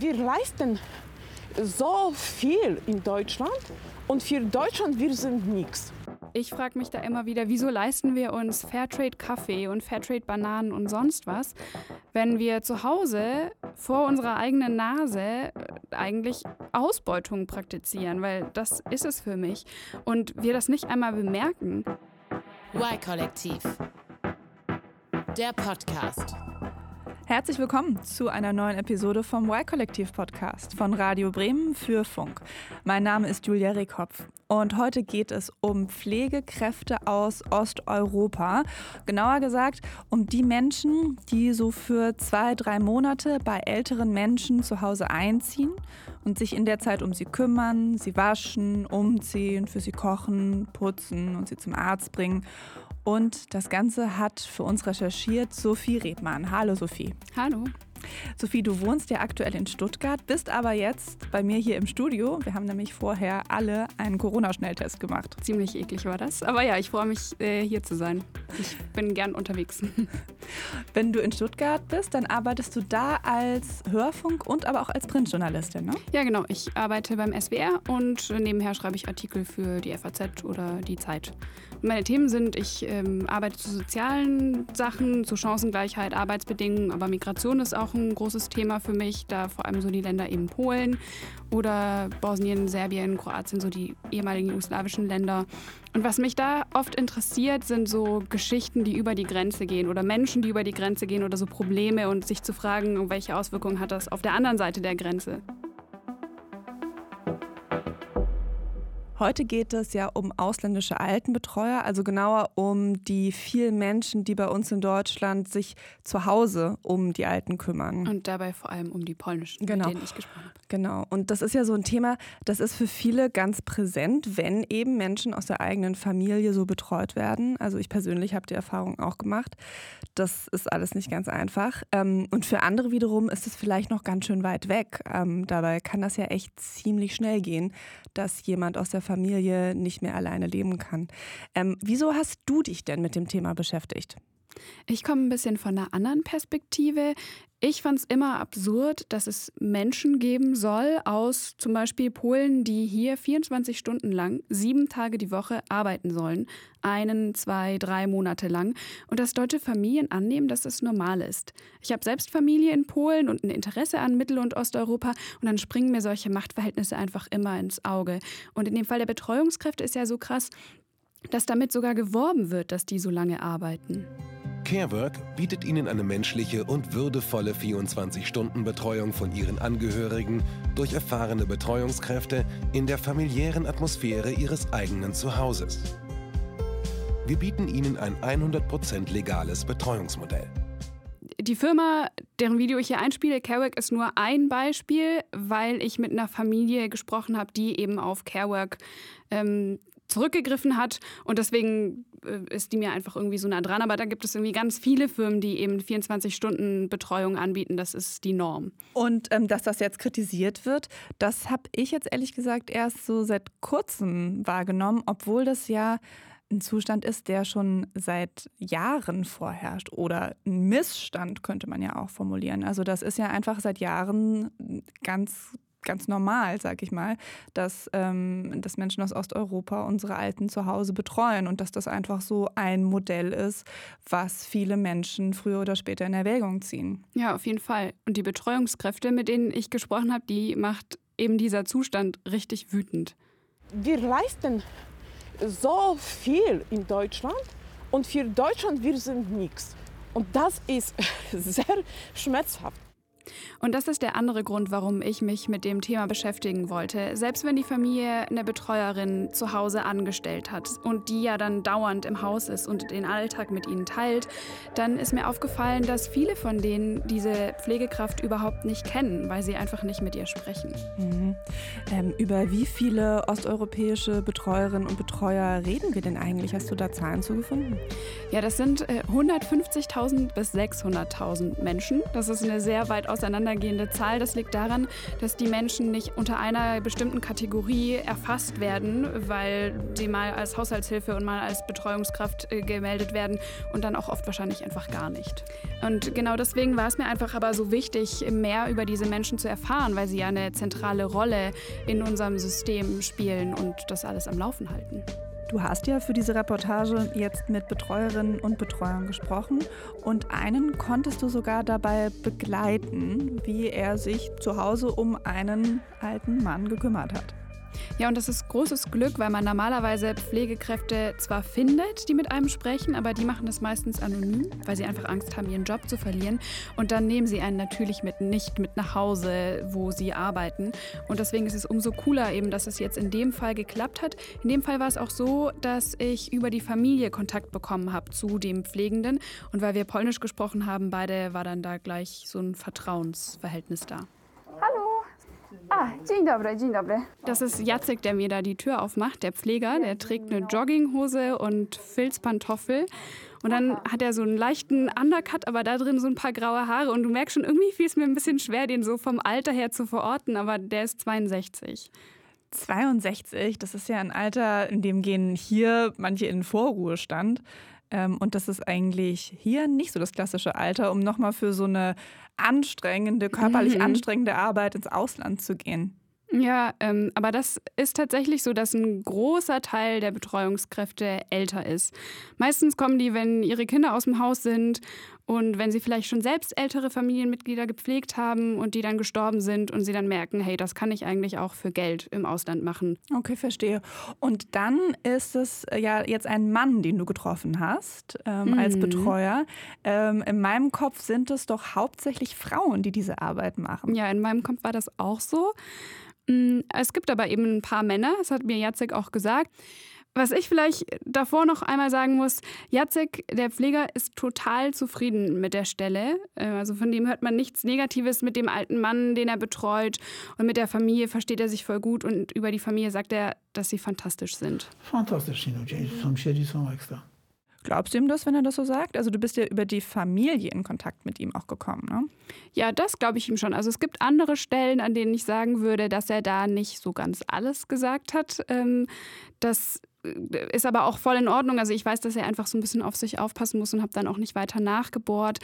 wir leisten so viel in Deutschland und für Deutschland wir sind nichts. Ich frage mich da immer wieder, wieso leisten wir uns Fairtrade Kaffee und Fairtrade Bananen und sonst was, wenn wir zu Hause vor unserer eigenen Nase äh, eigentlich Ausbeutung praktizieren, weil das ist es für mich und wir das nicht einmal bemerken. Y-Kollektiv. Der Podcast. Herzlich willkommen zu einer neuen Episode vom Y-Kollektiv Podcast von Radio Bremen für Funk. Mein Name ist Julia Rehkopf und heute geht es um Pflegekräfte aus Osteuropa. Genauer gesagt um die Menschen, die so für zwei, drei Monate bei älteren Menschen zu Hause einziehen und sich in der Zeit um sie kümmern, sie waschen, umziehen, für sie kochen, putzen und sie zum Arzt bringen und das Ganze hat für uns recherchiert Sophie Rebmann. Hallo Sophie. Hallo. Sophie, du wohnst ja aktuell in Stuttgart, bist aber jetzt bei mir hier im Studio. Wir haben nämlich vorher alle einen Corona-Schnelltest gemacht. Ziemlich eklig war das. Aber ja, ich freue mich, äh, hier zu sein. Ich bin gern unterwegs. Wenn du in Stuttgart bist, dann arbeitest du da als Hörfunk und aber auch als Printjournalistin, ne? Ja, genau. Ich arbeite beim SWR und nebenher schreibe ich Artikel für die FAZ oder die Zeit. Meine Themen sind, ich ähm, arbeite zu sozialen Sachen, zu Chancengleichheit, Arbeitsbedingungen, aber Migration ist auch ein großes Thema für mich, da vor allem so die Länder eben Polen oder Bosnien, Serbien, Kroatien, so die ehemaligen jugoslawischen Länder. Und was mich da oft interessiert, sind so Geschichten, die über die Grenze gehen oder Menschen, die über die Grenze gehen oder so Probleme und sich zu fragen, welche Auswirkungen hat das auf der anderen Seite der Grenze. Heute geht es ja um ausländische Altenbetreuer, also genauer um die vielen Menschen, die bei uns in Deutschland sich zu Hause um die Alten kümmern. Und dabei vor allem um die polnischen, genau. mit denen ich gesprochen habe. Genau. Und das ist ja so ein Thema, das ist für viele ganz präsent, wenn eben Menschen aus der eigenen Familie so betreut werden. Also ich persönlich habe die Erfahrung auch gemacht. Das ist alles nicht ganz einfach. Ähm, und für andere wiederum ist es vielleicht noch ganz schön weit weg. Ähm, dabei kann das ja echt ziemlich schnell gehen, dass jemand aus der Familie nicht mehr alleine leben kann. Ähm, wieso hast du dich denn mit dem Thema beschäftigt? Ich komme ein bisschen von einer anderen Perspektive. Ich fand es immer absurd, dass es Menschen geben soll aus zum Beispiel Polen, die hier 24 Stunden lang, sieben Tage die Woche arbeiten sollen, einen, zwei, drei Monate lang, und dass deutsche Familien annehmen, dass das normal ist. Ich habe selbst Familie in Polen und ein Interesse an Mittel- und Osteuropa, und dann springen mir solche Machtverhältnisse einfach immer ins Auge. Und in dem Fall der Betreuungskräfte ist ja so krass, dass damit sogar geworben wird, dass die so lange arbeiten. CareWork bietet Ihnen eine menschliche und würdevolle 24-Stunden-Betreuung von Ihren Angehörigen durch erfahrene Betreuungskräfte in der familiären Atmosphäre Ihres eigenen Zuhauses. Wir bieten Ihnen ein 100% legales Betreuungsmodell. Die Firma, deren Video ich hier einspiele, CareWork, ist nur ein Beispiel, weil ich mit einer Familie gesprochen habe, die eben auf CareWork ähm, zurückgegriffen hat. Und deswegen ist die mir einfach irgendwie so nah dran. Aber da gibt es irgendwie ganz viele Firmen, die eben 24-Stunden-Betreuung anbieten. Das ist die Norm. Und ähm, dass das jetzt kritisiert wird, das habe ich jetzt ehrlich gesagt erst so seit kurzem wahrgenommen, obwohl das ja ein Zustand ist, der schon seit Jahren vorherrscht oder ein Missstand könnte man ja auch formulieren. Also das ist ja einfach seit Jahren ganz ganz normal, sag ich mal, dass, ähm, dass Menschen aus Osteuropa unsere Alten zu Hause betreuen und dass das einfach so ein Modell ist, was viele Menschen früher oder später in Erwägung ziehen. Ja, auf jeden Fall. Und die Betreuungskräfte, mit denen ich gesprochen habe, die macht eben dieser Zustand richtig wütend. Wir leisten so viel in Deutschland und für Deutschland wir sind nichts. Und das ist sehr schmerzhaft. Und das ist der andere Grund, warum ich mich mit dem Thema beschäftigen wollte. Selbst wenn die Familie eine Betreuerin zu Hause angestellt hat und die ja dann dauernd im Haus ist und den Alltag mit ihnen teilt, dann ist mir aufgefallen, dass viele von denen diese Pflegekraft überhaupt nicht kennen, weil sie einfach nicht mit ihr sprechen. Mhm. Ähm, über wie viele osteuropäische Betreuerinnen und Betreuer reden wir denn eigentlich? Hast du da Zahlen zugefunden? Ja, das sind äh, 150.000 bis 600.000 Menschen. Das ist eine sehr weit auseinandergehende Zahl. Das liegt daran, dass die Menschen nicht unter einer bestimmten Kategorie erfasst werden, weil sie mal als Haushaltshilfe und mal als Betreuungskraft äh, gemeldet werden und dann auch oft wahrscheinlich einfach gar nicht. Und genau deswegen war es mir einfach aber so wichtig, mehr über diese Menschen zu erfahren, weil sie ja eine zentrale Rolle in unserem System spielen und das alles am Laufen halten. Du hast ja für diese Reportage jetzt mit Betreuerinnen und Betreuern gesprochen und einen konntest du sogar dabei begleiten, wie er sich zu Hause um einen alten Mann gekümmert hat. Ja, und das ist großes Glück, weil man normalerweise Pflegekräfte zwar findet, die mit einem sprechen, aber die machen das meistens anonym, weil sie einfach Angst haben, ihren Job zu verlieren. Und dann nehmen sie einen natürlich mit, nicht mit nach Hause, wo sie arbeiten. Und deswegen ist es umso cooler eben, dass es jetzt in dem Fall geklappt hat. In dem Fall war es auch so, dass ich über die Familie Kontakt bekommen habe zu dem Pflegenden. Und weil wir Polnisch gesprochen haben, beide war dann da gleich so ein Vertrauensverhältnis da. Ah, dzień dobry, dzień dobry. Das ist Jacek, der mir da die Tür aufmacht, der Pfleger. Der trägt eine Jogginghose und Filzpantoffel. Und dann hat er so einen leichten Undercut, aber da drin so ein paar graue Haare. Und du merkst schon, irgendwie fiel es mir ein bisschen schwer, den so vom Alter her zu verorten, aber der ist 62. 62, das ist ja ein Alter, in dem gehen hier manche in Vorruhestand. Ähm, und das ist eigentlich hier nicht so das klassische Alter, um nochmal für so eine anstrengende, körperlich mhm. anstrengende Arbeit ins Ausland zu gehen. Ja, ähm, aber das ist tatsächlich so, dass ein großer Teil der Betreuungskräfte älter ist. Meistens kommen die, wenn ihre Kinder aus dem Haus sind und wenn sie vielleicht schon selbst ältere Familienmitglieder gepflegt haben und die dann gestorben sind und sie dann merken, hey, das kann ich eigentlich auch für Geld im Ausland machen. Okay, verstehe. Und dann ist es äh, ja jetzt ein Mann, den du getroffen hast ähm, mhm. als Betreuer. Ähm, in meinem Kopf sind es doch hauptsächlich Frauen, die diese Arbeit machen. Ja, in meinem Kopf war das auch so. Mm, es gibt aber eben ein paar Männer, das hat mir Jacek auch gesagt. Was ich vielleicht davor noch einmal sagen muss, Jacek, der Pfleger, ist total zufrieden mit der Stelle. Äh, also von dem hört man nichts Negatives mit dem alten Mann, den er betreut. Und mit der Familie versteht er sich voll gut. Und über die Familie sagt er, dass sie fantastisch sind. Fantastisch, sąsiedzi są extra. Glaubst du ihm das, wenn er das so sagt? Also du bist ja über die Familie in Kontakt mit ihm auch gekommen, ne? Ja, das glaube ich ihm schon. Also es gibt andere Stellen, an denen ich sagen würde, dass er da nicht so ganz alles gesagt hat. Ähm, das ist aber auch voll in Ordnung. Also ich weiß, dass er einfach so ein bisschen auf sich aufpassen muss und habe dann auch nicht weiter nachgebohrt.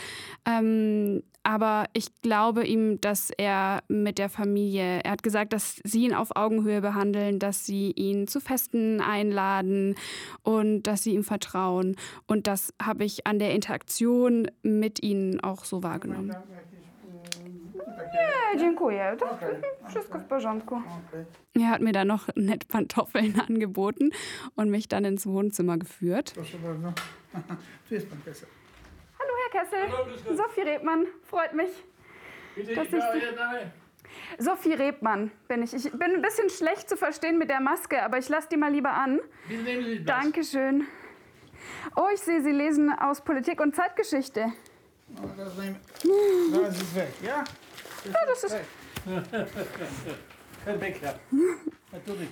Ähm, aber ich glaube ihm, dass er mit der Familie, er hat gesagt, dass sie ihn auf Augenhöhe behandeln, dass sie ihn zu Festen einladen und dass sie ihm vertrauen. Und das habe ich an der Interaktion mit ihnen auch so wahrgenommen. Nie, dziękuję. To wszystko w porządku. Er hat mir dann noch nett Pantoffeln angeboten und mich dann ins Wohnzimmer geführt. Hallo, Herr Kessel. Hallo, Sophie Rebmann. Freut mich. Bitte, dass ich Sie Sophie Rebmann bin ich. Ich bin ein bisschen schlecht zu verstehen mit der Maske, aber ich lasse die mal lieber an. Wie nehmen Sie das? Dankeschön. Oh, ich sehe, Sie lesen aus Politik und Zeitgeschichte. Oh, das, nehmen. das ist weg, ja? Ja, das ist. Kein Backup. Natürlich.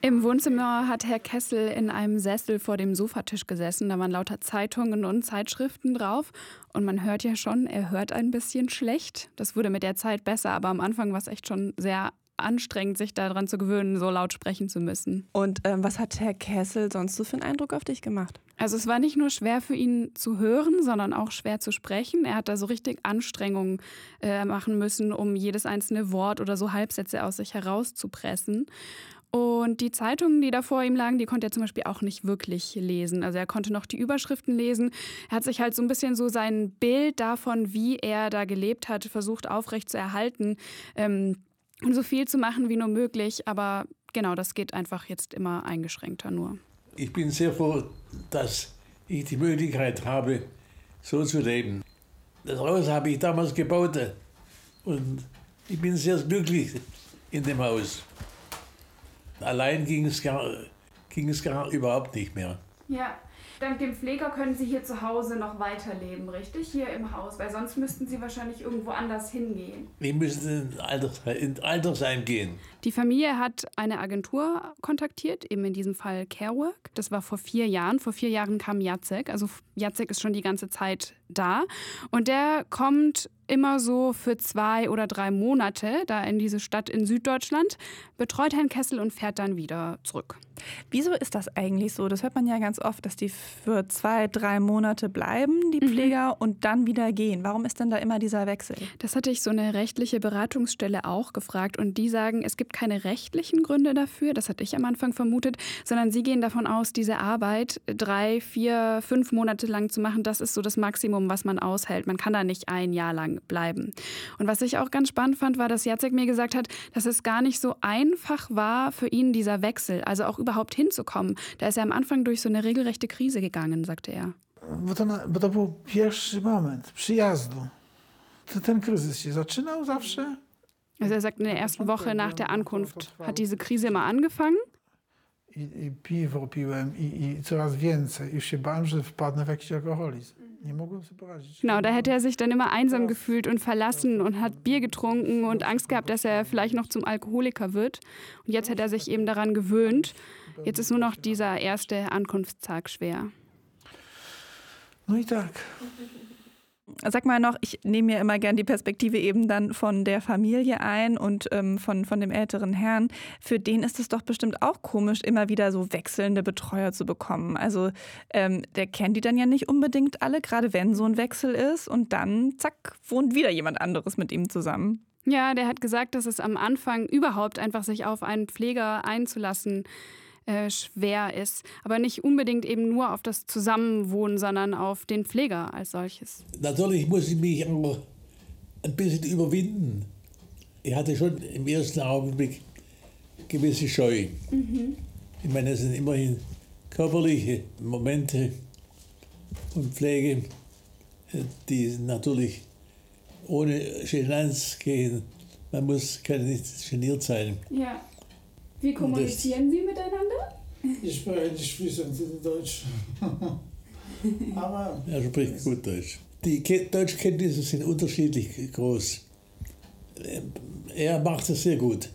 Im Wohnzimmer hat Herr Kessel in einem Sessel vor dem Sofatisch gesessen. Da waren lauter Zeitungen und Zeitschriften drauf. Und man hört ja schon, er hört ein bisschen schlecht. Das wurde mit der Zeit besser, aber am Anfang war es echt schon sehr anstrengend, sich daran zu gewöhnen, so laut sprechen zu müssen. Und ähm, was hat Herr Kessel sonst so für einen Eindruck auf dich gemacht? Also es war nicht nur schwer für ihn zu hören, sondern auch schwer zu sprechen. Er hat da so richtig Anstrengungen äh, machen müssen, um jedes einzelne Wort oder so Halbsätze aus sich herauszupressen. Und die Zeitungen, die da vor ihm lagen, die konnte er zum Beispiel auch nicht wirklich lesen. Also er konnte noch die Überschriften lesen. Er hat sich halt so ein bisschen so sein Bild davon, wie er da gelebt hat, versucht aufrecht zu erhalten. Ähm, und so viel zu machen wie nur möglich. Aber genau, das geht einfach jetzt immer eingeschränkter nur. Ich bin sehr froh, dass ich die Möglichkeit habe, so zu leben. Das Haus habe ich damals gebaut und ich bin sehr glücklich in dem Haus. Allein ging es gar, ging es gar überhaupt nicht mehr. Ja, dank dem Pfleger können Sie hier zu Hause noch weiterleben, richtig? Hier im Haus, weil sonst müssten Sie wahrscheinlich irgendwo anders hingehen. Wir müssen in Altersheim, in Altersheim gehen. Die Familie hat eine Agentur kontaktiert, eben in diesem Fall Carework. Das war vor vier Jahren. Vor vier Jahren kam Jacek. Also Jacek ist schon die ganze Zeit da. Und der kommt immer so für zwei oder drei Monate da in diese Stadt in Süddeutschland, betreut Herrn Kessel und fährt dann wieder zurück. Wieso ist das eigentlich so? Das hört man ja ganz oft, dass die für zwei, drei Monate bleiben, die Pfleger, mhm. und dann wieder gehen. Warum ist denn da immer dieser Wechsel? Das hatte ich so eine rechtliche Beratungsstelle auch gefragt und die sagen, es gibt keine rechtlichen Gründe dafür, das hatte ich am Anfang vermutet, sondern sie gehen davon aus, diese Arbeit drei, vier, fünf Monate lang zu machen, das ist so das Maximum, was man aushält. Man kann da nicht ein Jahr lang bleiben. Und was ich auch ganz spannend fand, war, dass Jacek mir gesagt hat, dass es gar nicht so einfach war für ihn, dieser Wechsel, also auch überhaupt hinzukommen. Da ist er am Anfang durch so eine regelrechte Krise gegangen, sagte er. Bo to, bo to był pierwszy moment przyjazdu. Ten kryzys się zaczynał zawsze. Also er sagt, in der ersten Woche nach der Ankunft hat diese Krise immer angefangen. I, i piwo piłem i, i coraz więcej. Już się bałem, że wpadnę w jakiś alkoholizm. Genau, da hätte er sich dann immer einsam gefühlt und verlassen und hat Bier getrunken und Angst gehabt, dass er vielleicht noch zum Alkoholiker wird. Und jetzt hat er sich eben daran gewöhnt. Jetzt ist nur noch dieser erste Ankunftstag schwer. Tak. Sag mal noch, ich nehme mir immer gern die Perspektive eben dann von der Familie ein und ähm, von, von dem älteren Herrn. Für den ist es doch bestimmt auch komisch, immer wieder so wechselnde Betreuer zu bekommen. Also ähm, der kennt die dann ja nicht unbedingt alle, gerade wenn so ein Wechsel ist und dann, zack, wohnt wieder jemand anderes mit ihm zusammen. Ja, der hat gesagt, dass es am Anfang überhaupt einfach sich auf einen Pfleger einzulassen äh, schwer ist. Aber nicht unbedingt eben nur auf das Zusammenwohnen, sondern auf den Pfleger als solches. Natürlich muss ich mich auch ein bisschen überwinden. Ich hatte schon im ersten Augenblick gewisse Scheu. Mhm. Ich meine, es sind immerhin körperliche Momente und Pflege, die natürlich ohne Genanz gehen. Man muss, kann nicht geniert sein. Ja. Wie kommunizieren Sie miteinander? Ich spreche nicht fließend Deutsch. Aber er spricht gut Deutsch. Die Deutschkenntnisse sind unterschiedlich groß. Er macht es sehr gut.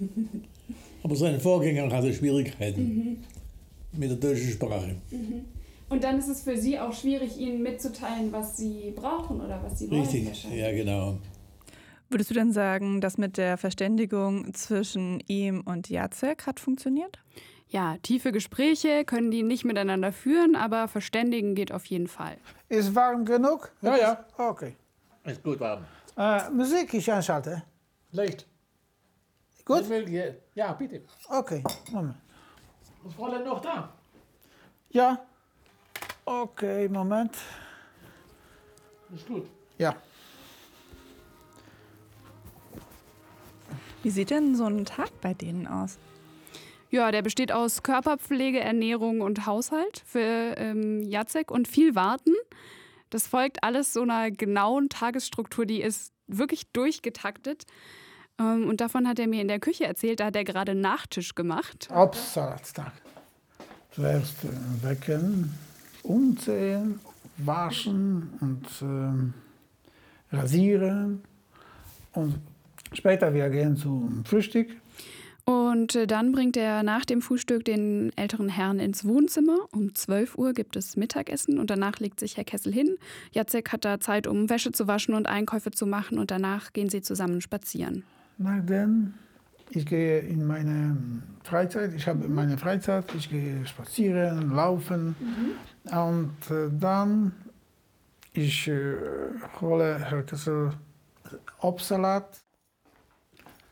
Aber sein Vorgänger hatte Schwierigkeiten mhm. mit der deutschen Sprache. Mhm. Und dann ist es für Sie auch schwierig, Ihnen mitzuteilen, was Sie brauchen oder was Sie wollen. Richtig, ja genau. Würdest du denn sagen, dass mit der Verständigung zwischen ihm und Jacek hat funktioniert? Ja, tiefe Gespräche können die nicht miteinander führen, aber verständigen geht auf jeden Fall. Ist warm genug? Ja, ja. Okay. Ist gut warm. Äh, Musik ich einschalten? Leicht. Gut? Ja, bitte. Okay, Moment. Ist Fräulein noch da? Ja. Okay, Moment. Ist gut. Ja. Wie sieht denn so ein Tag bei denen aus? Ja, der besteht aus Körperpflege, Ernährung und Haushalt für ähm, Jacek und viel Warten. Das folgt alles so einer genauen Tagesstruktur, die ist wirklich durchgetaktet. Ähm, und davon hat er mir in der Küche erzählt, da hat er gerade Nachtisch gemacht. Hauptsalatstag. Zuerst äh, wecken, umziehen, waschen und äh, rasieren und Später wir gehen zum Frühstück. Und äh, dann bringt er nach dem Frühstück den älteren Herrn ins Wohnzimmer. Um 12 Uhr gibt es Mittagessen und danach legt sich Herr Kessel hin. Jacek hat da Zeit, um Wäsche zu waschen und Einkäufe zu machen und danach gehen sie zusammen spazieren. Nachdem ich gehe in meine Freizeit, ich habe meine Freizeit, ich gehe spazieren, laufen mhm. und äh, dann ich äh, hole Herr Kessel Obstsalat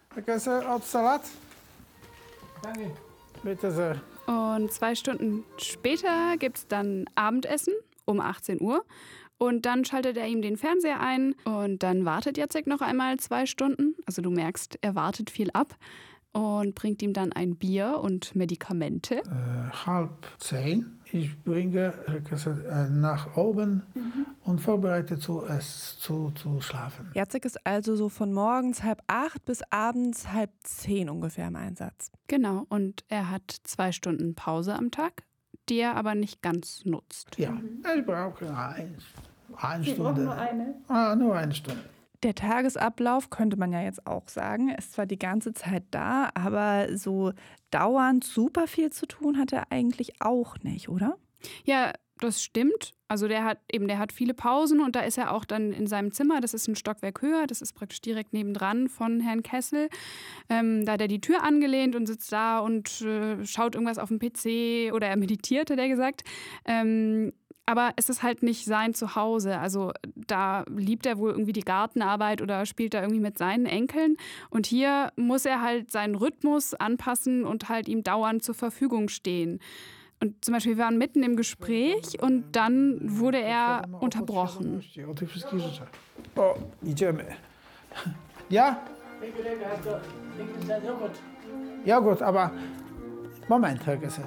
Vergesse Obstsalat. Danke. Bitte sehr. Und zwei Stunden später gibt es dann Abendessen um 18 Uhr. Und dann schaltet er ihm den Fernseher ein und dann wartet Jacek noch einmal zwei Stunden. Also du merkst, er wartet viel ab und bringt ihm dann ein Bier und Medikamente. Äh, halb zehn. Ich bringe äh, nach oben mhm. und vorbereite zu, es, zu, zu schlafen. Jacek ist also so von morgens halb acht bis abends halb zehn ungefähr im Einsatz. Genau, und er hat zwei Stunden Pause am Tag, die er aber nicht ganz nutzt. Ja, mhm. ich brauche eine, eine Sie Stunde. nur eine? Ah, nur eine Stunde. Der Tagesablauf könnte man ja jetzt auch sagen, ist zwar die ganze Zeit da, aber so dauernd super viel zu tun hat er eigentlich auch nicht, oder? Ja, das stimmt. Also der hat eben, der hat viele Pausen und da ist er auch dann in seinem Zimmer. Das ist ein Stockwerk höher, das ist praktisch direkt nebendran von Herrn Kessel. Ähm, da hat er die Tür angelehnt und sitzt da und äh, schaut irgendwas auf dem PC oder er meditiert, hat er gesagt. Ähm, aber es ist halt nicht sein Zuhause. Also da liebt er wohl irgendwie die Gartenarbeit oder spielt da irgendwie mit seinen Enkeln. Und hier muss er halt seinen Rhythmus anpassen und halt ihm dauernd zur Verfügung stehen. Und zum Beispiel, wir waren mitten im Gespräch und dann wurde er unterbrochen. O, idziemy. Ja? Ja gut, aber Moment, Herr Gessel.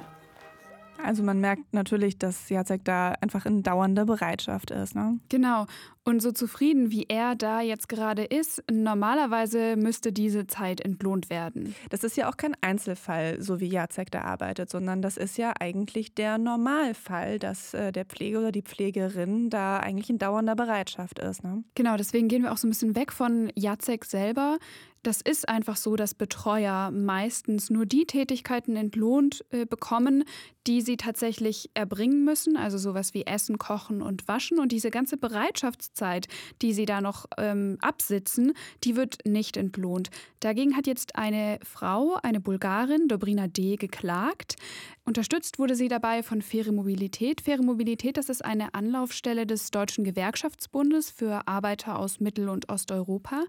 Also man merkt natürlich, dass Jacek da einfach in dauernder Bereitschaft ist. Ne? Genau. Und so zufrieden wie er da jetzt gerade ist, normalerweise müsste diese Zeit entlohnt werden. Das ist ja auch kein Einzelfall, so wie Jacek da arbeitet, sondern das ist ja eigentlich der Normalfall, dass äh, der Pfleger oder die Pflegerin da eigentlich in dauernder Bereitschaft ist. Ne? Genau, deswegen gehen wir auch so ein bisschen weg von Jacek selber. Das ist einfach so, dass Betreuer meistens nur die Tätigkeiten entlohnt äh, bekommen, die sie tatsächlich erbringen müssen, also sowas wie Essen, Kochen und Waschen. Und diese ganze Bereitschaftszeit, die sie da noch ähm, absitzen, die wird nicht entlohnt. Dagegen hat jetzt eine Frau, eine Bulgarin, Dobrina D., geklagt. Unterstützt wurde sie dabei von Faire Mobilität. Faire Mobilität, das ist eine Anlaufstelle des Deutschen Gewerkschaftsbundes für Arbeiter aus Mittel- und Osteuropa.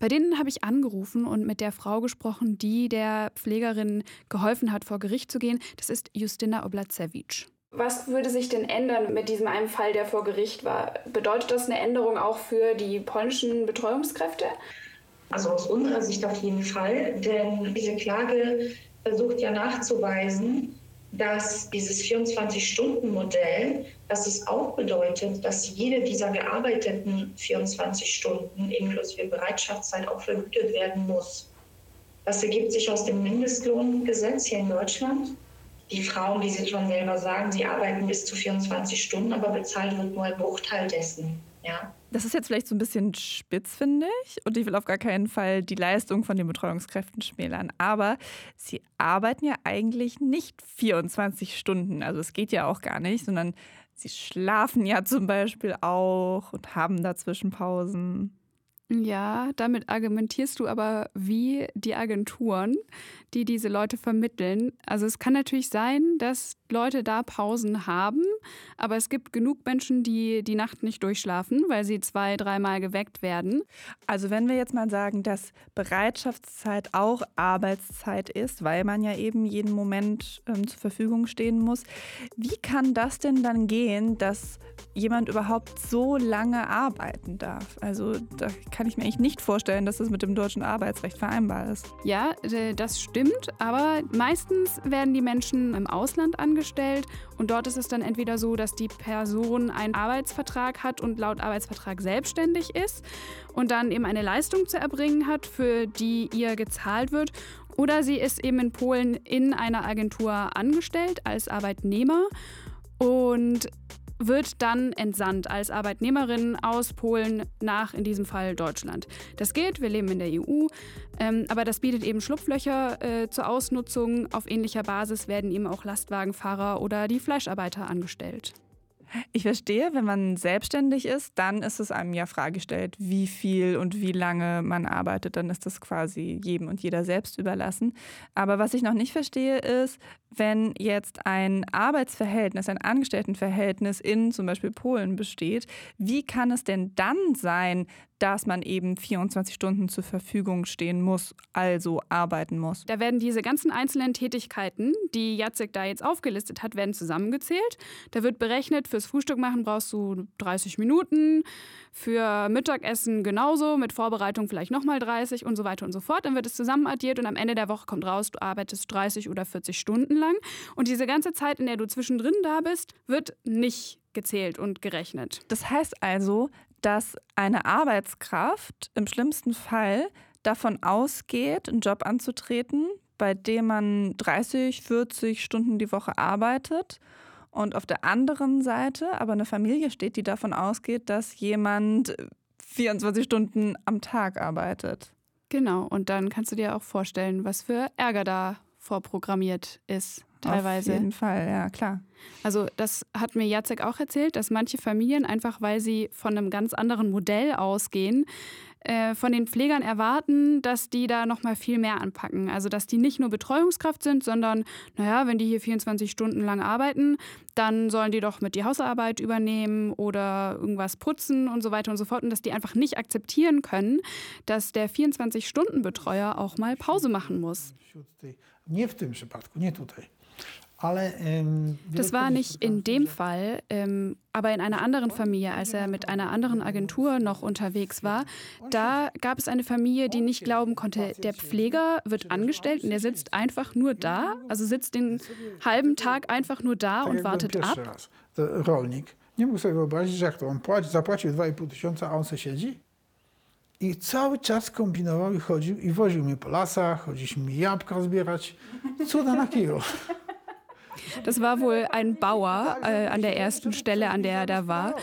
Bei denen habe ich angerufen und mit der Frau gesprochen, die der Pflegerin geholfen hat, vor Gericht zu gehen. Das ist Justina Oblacewicz. Was würde sich denn ändern mit diesem einen Fall, der vor Gericht war? Bedeutet das eine Änderung auch für die polnischen Betreuungskräfte? Also aus unserer Sicht auf jeden Fall, denn diese Klage versucht ja nachzuweisen, dass dieses 24-Stunden-Modell, dass es auch bedeutet, dass jede dieser gearbeiteten 24 Stunden inklusive Bereitschaftszeit auch vergütet werden muss. Das ergibt sich aus dem Mindestlohngesetz hier in Deutschland. Die Frauen, wie Sie schon selber sagen, sie arbeiten bis zu 24 Stunden, aber bezahlt wird nur ein Bruchteil dessen. Ja. Das ist jetzt vielleicht so ein bisschen spitz, finde ich. Und ich will auf gar keinen Fall die Leistung von den Betreuungskräften schmälern. Aber sie arbeiten ja eigentlich nicht 24 Stunden. Also es geht ja auch gar nicht, sondern sie schlafen ja zum Beispiel auch und haben dazwischen Pausen. Ja, damit argumentierst du aber wie die Agenturen, die diese Leute vermitteln. Also es kann natürlich sein, dass Leute da Pausen haben, aber es gibt genug Menschen, die die Nacht nicht durchschlafen, weil sie zwei, dreimal geweckt werden. Also wenn wir jetzt mal sagen, dass Bereitschaftszeit auch Arbeitszeit ist, weil man ja eben jeden Moment ähm, zur Verfügung stehen muss, wie kann das denn dann gehen, dass jemand überhaupt so lange arbeiten darf? Also da kann ich mir eigentlich nicht vorstellen, dass das mit dem deutschen Arbeitsrecht vereinbar ist. Ja, äh, das stimmt, aber meistens werden die Menschen im Ausland angestellt und dort ist es dann entweder so, dass die Person einen Arbeitsvertrag hat und laut Arbeitsvertrag selbstständig ist und dann eben eine Leistung zu erbringen hat, für die ihr gezahlt wird. Oder sie ist eben in Polen in einer Agentur angestellt als Arbeitnehmer und wird dann entsandt als Arbeitnehmerin aus Polen nach, in diesem Fall Deutschland. Das geht, wir leben in der EU, ähm, aber das bietet eben Schlupflöcher äh, zur Ausnutzung. Auf ähnlicher Basis werden eben auch Lastwagenfahrer oder die Fleischarbeiter angestellt. Ich verstehe, wenn man selbstständig ist, dann ist es einem ja freigestellt, wie viel und wie lange man arbeitet. Dann ist das quasi jedem und jeder selbst überlassen. Aber was ich noch nicht verstehe, ist, wenn jetzt ein Arbeitsverhältnis, ein Angestelltenverhältnis in zum Beispiel Polen besteht, wie kann es denn dann sein, dass man eben 24 Stunden zur Verfügung stehen muss, also arbeiten muss. Da werden diese ganzen einzelnen Tätigkeiten, die Jacek da jetzt aufgelistet hat, werden zusammengezählt. Da wird berechnet, fürs Frühstück machen brauchst du 30 Minuten, für Mittagessen genauso, mit Vorbereitung vielleicht nochmal 30 und so weiter und so fort. Dann wird es zusammenaddiert und am Ende der Woche kommt raus, du arbeitest 30 oder 40 Stunden lang. Und diese ganze Zeit, in der du zwischendrin da bist, wird nicht gezählt und gerechnet. Das heißt also, dass eine Arbeitskraft im schlimmsten Fall davon ausgeht, einen Job anzutreten, bei dem man 30, 40 Stunden die Woche arbeitet und auf der anderen Seite aber eine Familie steht, die davon ausgeht, dass jemand 24 Stunden am Tag arbeitet. Genau, und dann kannst du dir auch vorstellen, was für Ärger da vorprogrammiert ist teilweise. Auf jeden Fall, ja, klar. Also das hat mir Jacek auch erzählt, dass manche Familien einfach, weil sie von einem ganz anderen Modell ausgehen, äh, von den Pflegern erwarten, dass die da noch mal viel mehr anpacken. Also dass die nicht nur Betreuungskraft sind, sondern naja, wenn die hier 24 Stunden lang arbeiten, dann sollen die doch mit die Hausarbeit übernehmen oder irgendwas putzen und so weiter und so fort. Und dass die einfach nicht akzeptieren können, dass der 24-Stunden-Betreuer auch mal Pause machen muss. Nie w tym przypadku, nie tutaj. Das war nicht in dem Fall, ähm, aber in einer anderen Familie, als er mit einer anderen Agentur noch unterwegs war. Da gab es eine Familie, die nicht glauben konnte, der Pfleger wird angestellt und er sitzt einfach nur da, also sitzt den halben Tag einfach nur da und wartet ab. Nie mógł sobie wyobrazić, że jak to on płaci, zapłacił 2,5 tysiąca, a on se siedzi. I cały czas kombinował i chodził i woził mnie po lasach, chodziliśmy jabłka zbierać. Cuda na kilo. Das war wohl ein Bauer äh, an der ersten Stelle, an der er da war,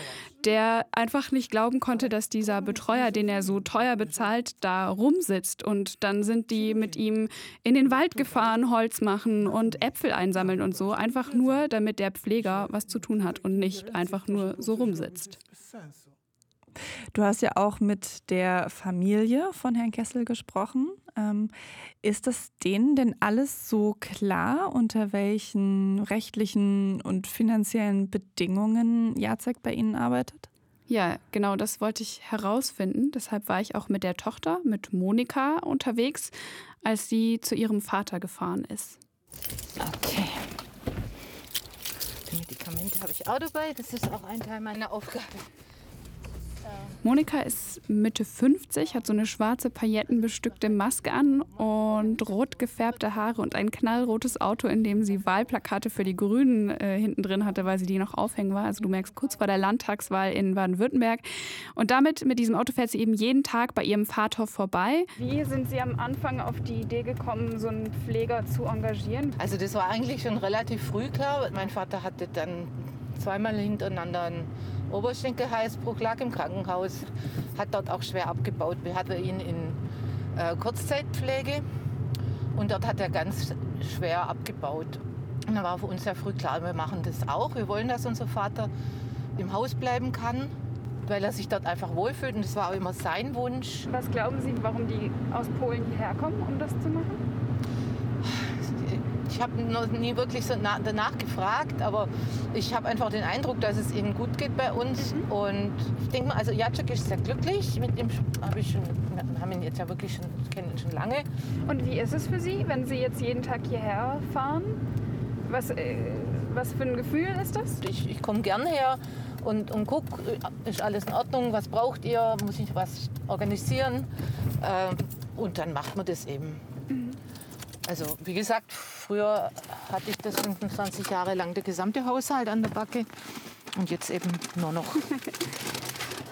der einfach nicht glauben konnte, dass dieser Betreuer, den er so teuer bezahlt, da rumsitzt. Und dann sind die mit ihm in den Wald gefahren, Holz machen und Äpfel einsammeln und so, einfach nur, damit der Pfleger was zu tun hat und nicht einfach nur so rumsitzt. Du hast ja auch mit der Familie von Herrn Kessel gesprochen. Ähm, ist das denen denn alles so klar, unter welchen rechtlichen und finanziellen Bedingungen Jacek bei Ihnen arbeitet? Ja, genau, das wollte ich herausfinden. Deshalb war ich auch mit der Tochter, mit Monika, unterwegs, als sie zu ihrem Vater gefahren ist. Okay. Die Medikamente habe ich auch dabei. Das ist auch ein Teil meiner Aufgabe. Monika ist Mitte 50, hat so eine schwarze paillettenbestückte Maske an und rot gefärbte Haare und ein knallrotes Auto, in dem sie Wahlplakate für die Grünen äh, hinten drin hatte, weil sie die noch aufhängen war. Also du merkst kurz vor der Landtagswahl in Baden-Württemberg. Und damit, mit diesem Auto fährt sie eben jeden Tag bei ihrem Vater vorbei. Wie sind Sie am Anfang auf die Idee gekommen, so einen Pfleger zu engagieren? Also das war eigentlich schon relativ früh klar. Mein Vater hatte dann zweimal hintereinander einen Oberschenkelhalsbruch, lag im Krankenhaus, hat dort auch schwer abgebaut. Wir hatten ihn in äh, Kurzzeitpflege und dort hat er ganz schwer abgebaut. Und da war für uns sehr früh klar, wir machen das auch. Wir wollen, dass unser Vater im Haus bleiben kann, weil er sich dort einfach wohlfühlt. Und das war auch immer sein Wunsch. Was glauben Sie, warum die aus Polen hierher kommen, um das zu machen? Ich habe noch nie wirklich so danach gefragt, aber ich habe einfach den Eindruck, dass es ihnen gut geht bei uns. Mhm. Und ich denke mal, also Jacek ist sehr glücklich. Mit dem habe ich schon, wir haben ihn jetzt ja wirklich schon, kennen ihn schon lange. Und wie ist es für Sie, wenn Sie jetzt jeden Tag hierher fahren? Was, äh, was für ein Gefühl ist das? Ich, ich komme gern her und, und guck, ist alles in Ordnung, was braucht ihr, muss ich was organisieren? Ähm, und dann macht man das eben. Also wie gesagt, früher hatte ich das 25 Jahre lang der gesamte Haushalt an der Backe und jetzt eben nur noch.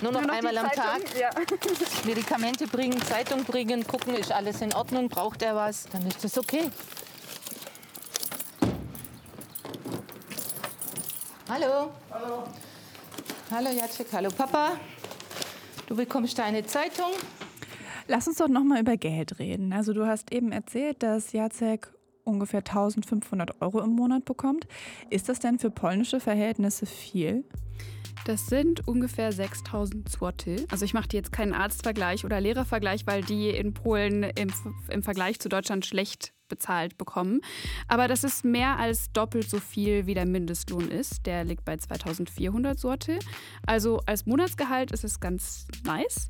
Nur noch, nur noch einmal am Tag ja. Medikamente bringen, Zeitung bringen, gucken, ist alles in Ordnung, braucht er was, dann ist das okay. Hallo. Hallo. Hallo Jacek, hallo Papa. Du bekommst deine Zeitung. Lass uns doch noch mal über Geld reden. Also du hast eben erzählt, dass Jacek ungefähr 1500 Euro im Monat bekommt. Ist das denn für polnische Verhältnisse viel? Das sind ungefähr 6000 Zloty. Also ich mache dir jetzt keinen Arztvergleich oder Lehrervergleich, weil die in Polen im, im Vergleich zu Deutschland schlecht bezahlt bekommen. Aber das ist mehr als doppelt so viel, wie der Mindestlohn ist. Der liegt bei 2400 Sorte. Also als Monatsgehalt ist es ganz nice.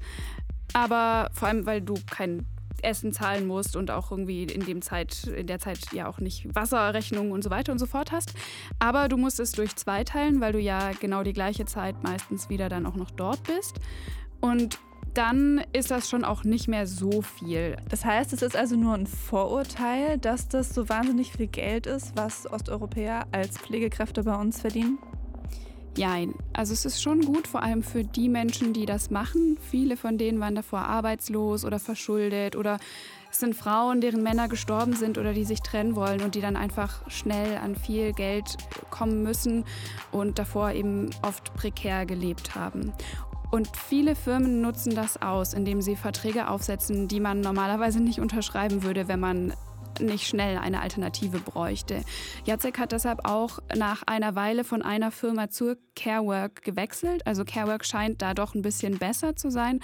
Aber vor allem, weil du kein Essen zahlen musst und auch irgendwie in, dem Zeit, in der Zeit ja auch nicht Wasserrechnungen und so weiter und so fort hast. Aber du musst es durch zwei teilen, weil du ja genau die gleiche Zeit meistens wieder dann auch noch dort bist. Und dann ist das schon auch nicht mehr so viel. Das heißt, es ist also nur ein Vorurteil, dass das so wahnsinnig viel Geld ist, was Osteuropäer als Pflegekräfte bei uns verdienen? Jein. Also es ist schon gut, vor allem für die Menschen, die das machen. Viele von denen waren davor arbeitslos oder verschuldet oder es sind Frauen, deren Männer gestorben sind oder die sich trennen wollen und die dann einfach schnell an viel Geld kommen müssen und davor eben oft prekär gelebt haben. Und viele Firmen nutzen das aus, indem sie Verträge aufsetzen, die man normalerweise nicht unterschreiben würde, wenn man nicht schnell eine Alternative bräuchte. Jacek hat deshalb auch nach einer Weile von einer Firma zur Carework gewechselt. Also Carework scheint da doch ein bisschen besser zu sein.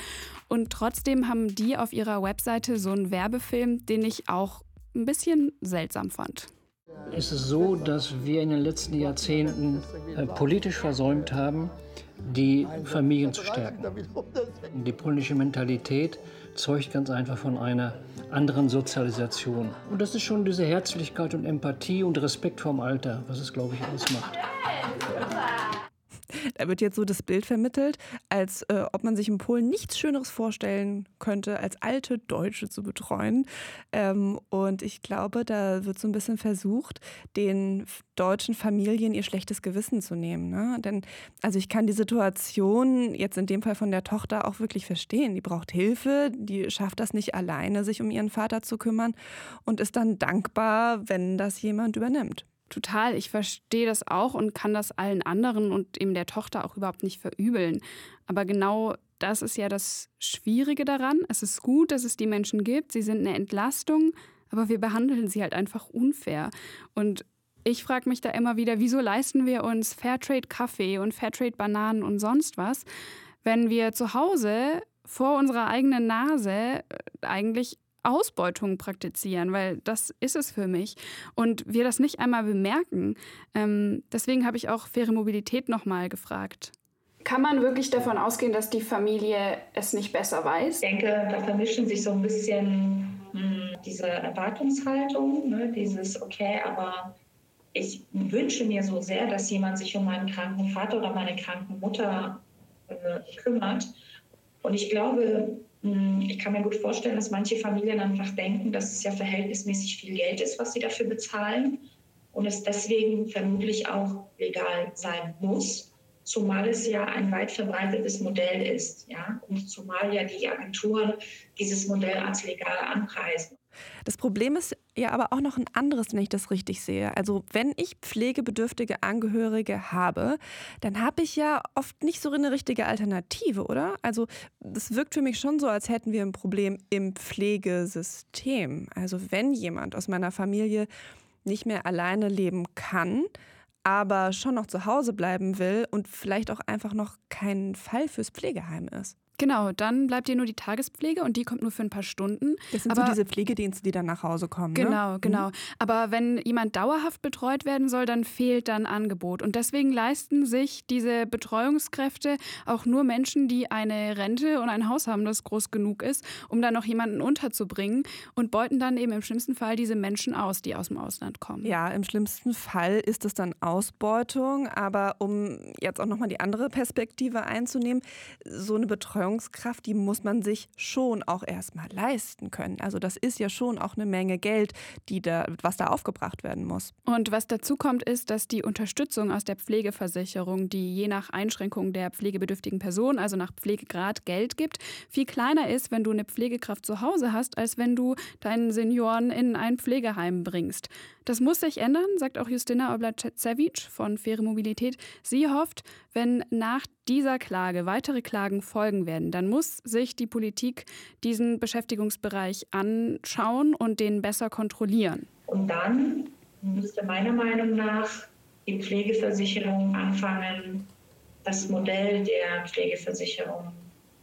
Und trotzdem haben die auf ihrer Webseite so einen Werbefilm, den ich auch ein bisschen seltsam fand. Es ist so, dass wir in den letzten Jahrzehnten äh, politisch versäumt haben, die Familien zu stärken. Die polnische Mentalität zeugt ganz einfach von einer anderen Sozialisation. Und das ist schon diese Herzlichkeit und Empathie und Respekt vorm Alter, was es, glaube ich, ausmacht. Da wird jetzt so das Bild vermittelt, als äh, ob man sich in Polen nichts Schöneres vorstellen könnte, als alte Deutsche zu betreuen. Ähm, und ich glaube, da wird so ein bisschen versucht, den deutschen Familien ihr schlechtes Gewissen zu nehmen. Ne? Denn also ich kann die Situation jetzt in dem Fall von der Tochter auch wirklich verstehen. Die braucht Hilfe, die schafft das nicht alleine, sich um ihren Vater zu kümmern und ist dann dankbar, wenn das jemand übernimmt. Total, ich verstehe das auch und kann das allen anderen und eben der Tochter auch überhaupt nicht verübeln. Aber genau das ist ja das Schwierige daran. Es ist gut, dass es die Menschen gibt, sie sind eine Entlastung, aber wir behandeln sie halt einfach unfair. Und ich frage mich da immer wieder, wieso leisten wir uns Fairtrade Kaffee und Fairtrade Bananen und sonst was, wenn wir zu Hause vor unserer eigenen Nase äh, eigentlich Ausbeutung praktizieren, weil das ist es für mich. Und wir das nicht einmal bemerken. Ähm, deswegen habe ich auch faire Mobilität nochmal gefragt. Kann man wirklich davon ausgehen, dass die Familie es nicht besser weiß? Ich denke, da vermischen sich so ein bisschen mh, hm, diese Erwartungshaltung, ne, dieses, okay, aber ich wünsche mir so sehr, dass jemand sich um meinen kranken Vater oder meine kranke Mutter äh, kümmert. Und ich glaube, ich kann mir gut vorstellen, dass manche Familien einfach denken, dass es ja verhältnismäßig viel Geld ist, was sie dafür bezahlen und es deswegen vermutlich auch legal sein muss, zumal es ja ein weit verbreitetes Modell ist, ja, und zumal ja die Agenturen dieses Modell als legal anpreisen. Das Problem ist ja aber auch noch ein anderes, wenn ich das richtig sehe. Also wenn ich pflegebedürftige Angehörige habe, dann habe ich ja oft nicht so eine richtige Alternative, oder? Also das wirkt für mich schon so, als hätten wir ein Problem im Pflegesystem. Also wenn jemand aus meiner Familie nicht mehr alleine leben kann, aber schon noch zu Hause bleiben will und vielleicht auch einfach noch kein Fall fürs Pflegeheim ist. Genau, dann bleibt dir nur die Tagespflege und die kommt nur für ein paar Stunden. Das sind Aber so diese Pflegedienste, die dann nach Hause kommen. Genau, ne? Mhm. genau. Aber wenn jemand dauerhaft betreut werden soll, dann fehlt dann Angebot. Und deswegen leisten sich diese Betreuungskräfte auch nur Menschen, die eine Rente und ein Haus haben, das groß genug ist, um dann noch jemanden unterzubringen und beuten dann eben im schlimmsten Fall diese Menschen aus, die aus dem Ausland kommen. Ja, im schlimmsten Fall ist es dann Ausbeutung. Aber um jetzt auch nochmal die andere Perspektive einzunehmen, so eine Betreuung Betreuungskraft, die muss man sich schon auch erstmal leisten können. Also das ist ja schon auch eine Menge Geld, die da, was da aufgebracht werden muss. Und was dazu kommt, ist, dass die Unterstützung aus der Pflegeversicherung, die je nach Einschränkung der pflegebedürftigen Person, also nach Pflegegrad Geld gibt, viel kleiner ist, wenn du eine Pflegekraft zu Hause hast, als wenn du deinen Senioren in ein Pflegeheim bringst. Das muss sich ändern, sagt auch Justina Oblacewicz von Faire Mobilität. Sie hofft, wenn nach dieser Klage weitere Klagen folgen werden, dann muss sich die Politik diesen Beschäftigungsbereich anschauen und den besser kontrollieren. Und dann müsste meiner Meinung nach die Pflegeversicherung anfangen, das Modell der Pflegeversicherung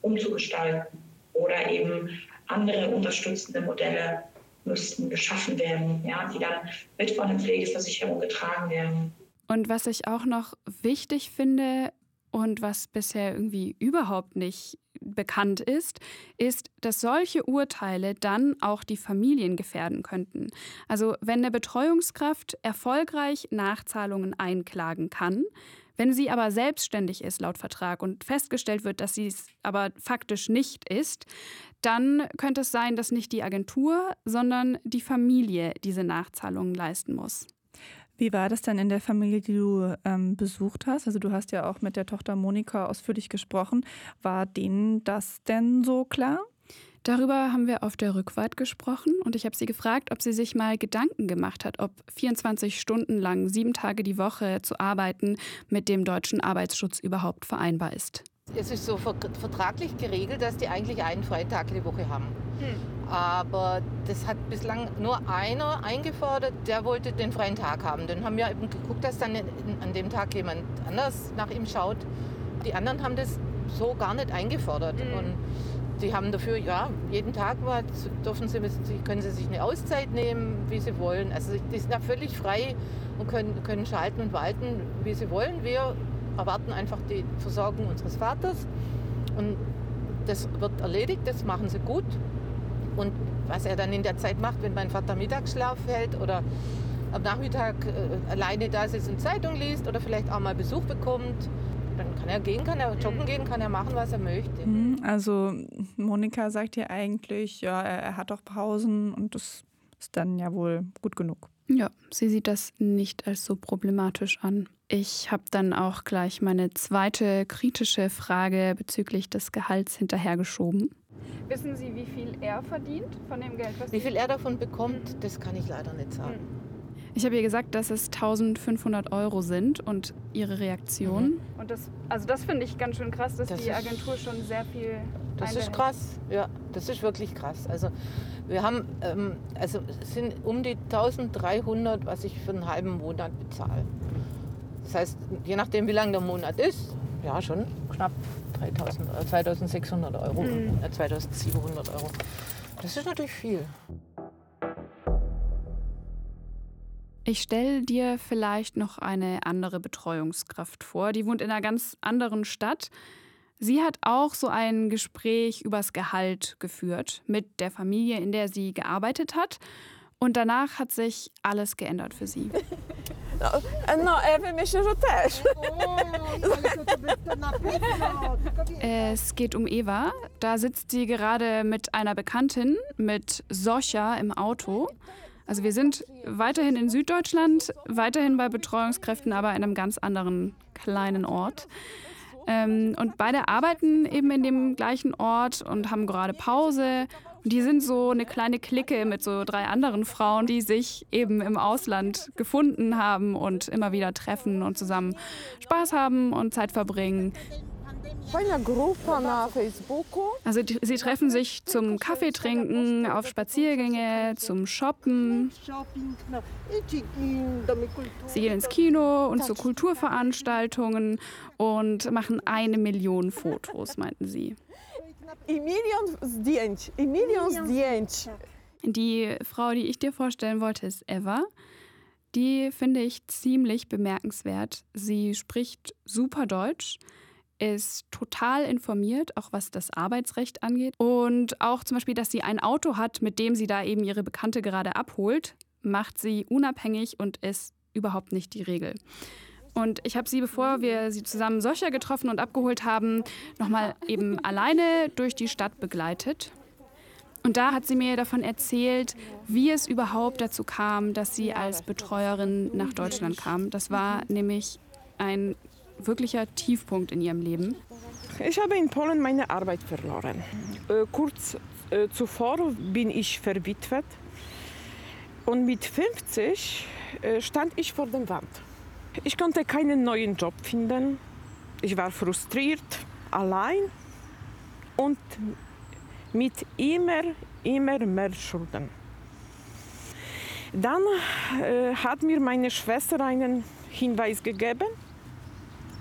umzugestalten oder eben andere unterstützende Modelle müssten geschaffen werden, ja, die dann mit von der Pflegeversicherung getragen werden. Und was ich auch noch wichtig finde und was bisher irgendwie überhaupt nicht bekannt ist, ist, dass solche Urteile dann auch die Familien gefährden könnten. Also wenn eine Betreuungskraft erfolgreich Nachzahlungen einklagen kann, wenn sie aber selbstständig ist laut Vertrag und festgestellt wird, dass sie es aber faktisch nicht ist, dann könnte es sein, dass nicht die Agentur, sondern die Familie diese Nachzahlungen leisten muss. Wie war das denn in der Familie, die du ähm, besucht hast? Also du hast ja auch mit der Tochter Monika ausführlich gesprochen. War denen das denn so klar? Darüber haben wir auf der Rückfahrt gesprochen und ich habe sie gefragt, ob sie sich mal Gedanken gemacht hat, ob 24 Stunden lang, sieben Tage die Woche zu arbeiten mit dem deutschen Arbeitsschutz überhaupt vereinbar ist. Es ist so vertraglich geregelt, dass die eigentlich einen freien Tag die Woche haben. Hm. Aber das hat bislang nur einer eingefordert, der wollte den freien Tag haben. Dann haben wir eben geguckt, dass dann an dem Tag jemand anders nach ihm schaut. Die anderen haben das so gar nicht eingefordert. Mhm. Und die haben dafür, ja, jeden Tag mal, dürfen sie, können sie sich eine Auszeit nehmen, wie sie wollen. Also die sind ja völlig frei und können, können schalten und walten, wie sie wollen. Wir erwarten einfach die Versorgung unseres Vaters und das wird erledigt, das machen sie gut. Und was er dann in der Zeit macht, wenn mein Vater Mittagsschlaf hält oder am Nachmittag äh, alleine da sitzt und Zeitung liest oder vielleicht auch mal Besuch bekommt, dann kann er gehen, kann er joggen gehen, kann er machen, was er möchte. Mhm, also Monika sagt ja eigentlich, ja, er hat auch Pausen und das ist dann ja wohl gut genug. Ja, sie sieht das nicht als so problematisch an. Ich habe dann auch gleich meine zweite kritische Frage bezüglich des Gehalts hinterhergeschoben. Wissen Sie, wie viel er verdient von dem Geld? Was wie viel er davon bekommt, das kann ich leider nicht sagen. Ich habe ihr gesagt, dass es 1500 Euro sind und ihre Reaktion. Mhm. Und das, also das finde ich ganz schön krass, dass das die Agentur schon sehr viel. Das ist krass, ja, das ist wirklich krass. Also wir haben, ähm, also es sind um die 1300, was ich für einen halben Monat bezahle. Das heißt, je nachdem, wie lang der Monat ist, ja schon knapp 3000, 2600 Euro, mhm. 2700 Euro. Das ist natürlich viel. Ich stelle dir vielleicht noch eine andere Betreuungskraft vor. Die wohnt in einer ganz anderen Stadt. Sie hat auch so ein Gespräch übers Gehalt geführt mit der Familie, in der sie gearbeitet hat. Und danach hat sich alles geändert für sie. No, Ewy myślę, że też. Es geht um Eva. Da sitzt sie gerade mit einer Bekanntin, mit Soscha im Auto. Also wir sind weiterhin in Süddeutschland, weiterhin bei Betreuungskräften, aber in einem ganz anderen kleinen Ort. Ähm, und beide arbeiten eben in dem gleichen Ort und haben gerade Pause. Und die sind so eine kleine Clique mit so drei anderen Frauen, die sich eben im Ausland gefunden haben und immer wieder treffen und zusammen Spaß haben und Zeit verbringen. Also sie treffen sich zum Kaffeetrinken, auf Spaziergänge, zum Shoppen. Sie gehen ins Kino und zu Kulturveranstaltungen und machen eine Million Fotos, meinten sie. Die Frau, die ich dir vorstellen wollte, ist Eva. Die finde ich ziemlich bemerkenswert. Sie spricht super Deutsch ist total informiert, auch was das Arbeitsrecht angeht. Und auch zum Beispiel, dass sie ein Auto hat, mit dem sie da eben ihre Bekannte gerade abholt, macht sie unabhängig und ist überhaupt nicht die Regel. Und ich habe sie, bevor wir sie zusammen solcher getroffen und abgeholt haben, nochmal eben alleine durch die Stadt begleitet. Und da hat sie mir davon erzählt, wie es überhaupt dazu kam, dass sie als Betreuerin nach Deutschland kam. Das war nämlich ein wirklicher Tiefpunkt in ihrem Leben? Ich habe in Polen meine Arbeit verloren. Äh, kurz äh, zuvor bin ich verwitwet und mit 50 äh, stand ich vor der Wand. Ich konnte keinen neuen Job finden. Ich war frustriert, allein und mit immer, immer mehr Schulden. Dann äh, hat mir meine Schwester einen Hinweis gegeben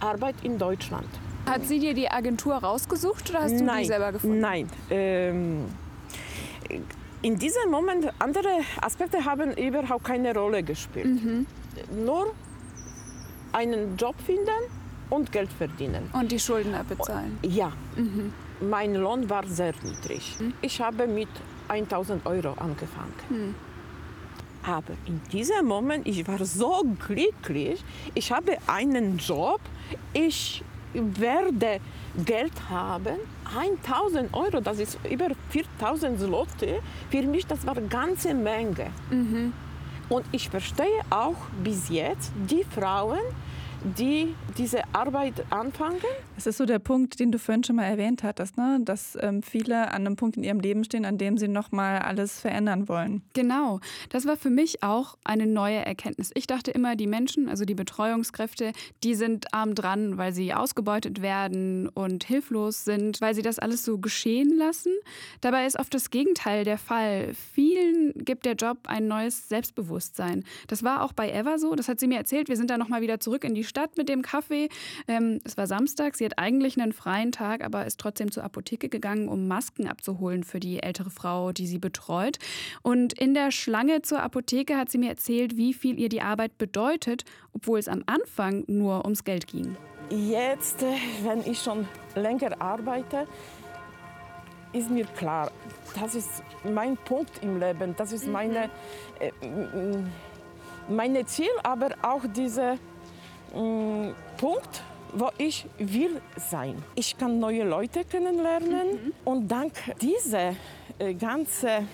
Arbeit in Deutschland. Hat sie dir die Agentur rausgesucht oder hast du nein, die selber gefunden? Nein. Ähm, in diesem Moment, andere Aspekte haben überhaupt keine Rolle gespielt. Mhm. Nur einen Job finden und Geld verdienen. Und die Schulden abbezahlen? Ja. Mhm. Mein Lohn war sehr niedrig. Mhm. Ich habe mit 1000 Euro angefangen. Aber in diesem Moment, ich war so glücklich. Ich habe einen Job. Ich werde Geld haben. 1000 Euro, das ist über 4000 Zloty. Für mich, das war eine ganze Menge. Mhm. Und ich verstehe auch bis jetzt die Frauen, die diese Arbeit anfangen. Es ist so der Punkt, den du vorhin schon mal erwähnt hattest, ne? dass ähm, viele an einem Punkt in ihrem Leben stehen, an dem sie nochmal alles verändern wollen. Genau, das war für mich auch eine neue Erkenntnis. Ich dachte immer, die Menschen, also die Betreuungskräfte, die sind arm dran, weil sie ausgebeutet werden und hilflos sind, weil sie das alles so geschehen lassen. Dabei ist oft das Gegenteil der Fall. Vielen gibt der Job ein neues Selbstbewusstsein. Das war auch bei Eva so, das hat sie mir erzählt. Wir sind dann nochmal wieder zurück in die Stadt mit dem Kaffee. Ähm, es war Samstag, sie hat eigentlich einen freien Tag, aber ist trotzdem zur Apotheke gegangen, um Masken abzuholen für die ältere Frau, die sie betreut. Und in der Schlange zur Apotheke hat sie mir erzählt, wie viel ihr die Arbeit bedeutet, obwohl es am Anfang nur ums Geld ging. Jetzt, äh, wenn ich schon länger arbeite, ist mir klar, das ist mein Punkt im Leben, das ist meine, äh, meine Ziel, aber auch dieser äh, Punkt, wo ich will sein. Ich kann neue Leute kennenlernen mhm. und dank dieser äh, ganze,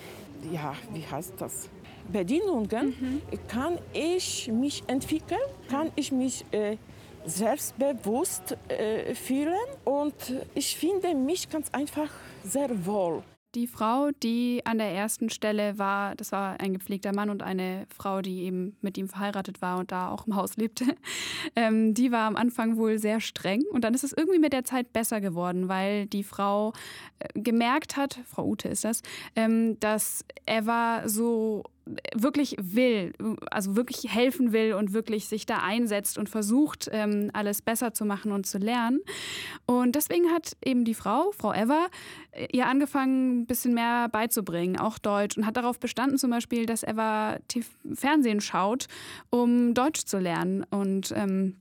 ja, wie heißt das? Bedienungen mhm. kann ich mich entwickeln, kann ich mich äh, selbstbewusst äh, fühlen und ich finde mich ganz einfach sehr wohl. Die Frau, die an der ersten Stelle war, das war ein gepflegter Mann und eine Frau, die eben mit ihm verheiratet war und da auch im Haus lebte, ähm, die war am Anfang wohl sehr streng. Und dann ist es irgendwie mit der Zeit besser geworden, weil die Frau äh, gemerkt hat, Frau Ute ist das, ähm, dass Eva so wirklich will, also wirklich helfen will und wirklich sich da einsetzt und versucht, ähm, alles besser zu machen und zu lernen. Und deswegen hat eben die Frau, Frau Eva, äh, ihr angefangen, ein bisschen mehr beizubringen, auch Deutsch, und hat darauf bestanden zum Beispiel, dass Eva Fernsehen schaut, um Deutsch zu lernen. Und ähm,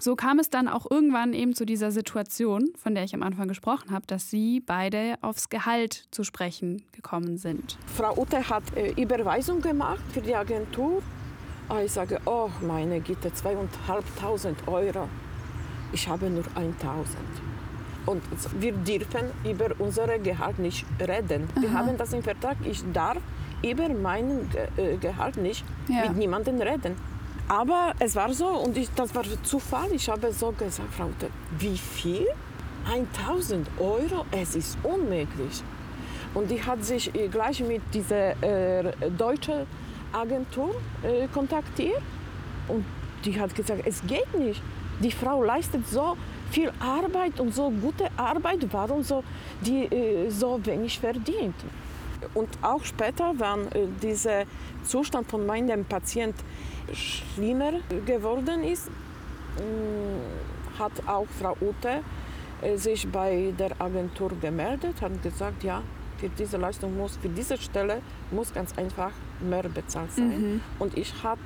so kam es dann auch irgendwann eben zu dieser Situation, von der ich am Anfang gesprochen habe, dass sie beide aufs Gehalt zu sprechen gekommen sind. Frau Ute hat äh, Überweisung gemacht für die Agentur. Ah, ich sage, oh meine Güte, zweieinhalbtausend Euro. Ich habe nur 1000. Und wir dürfen über unser Gehalt nicht reden. Aha. Wir haben das im Vertrag. Ich darf über mein äh, Gehalt nicht ja. mit niemandem reden. Aber es war so und ich, das war Zufall. Ich habe so gesagt, Frau, wie viel? 1000 Euro? Es ist unmöglich. Und die hat sich gleich mit dieser äh, deutschen Agentur äh, kontaktiert und die hat gesagt, es geht nicht. Die Frau leistet so viel Arbeit und so gute Arbeit, warum so die äh, so wenig verdient? Und auch später, wenn äh, dieser Zustand von meinem Patienten schlimmer geworden ist, mm, hat auch Frau Ute äh, sich bei der Agentur gemeldet, hat gesagt, ja, für diese Leistung muss, für diese Stelle muss ganz einfach mehr bezahlt sein. Mhm. Und ich habe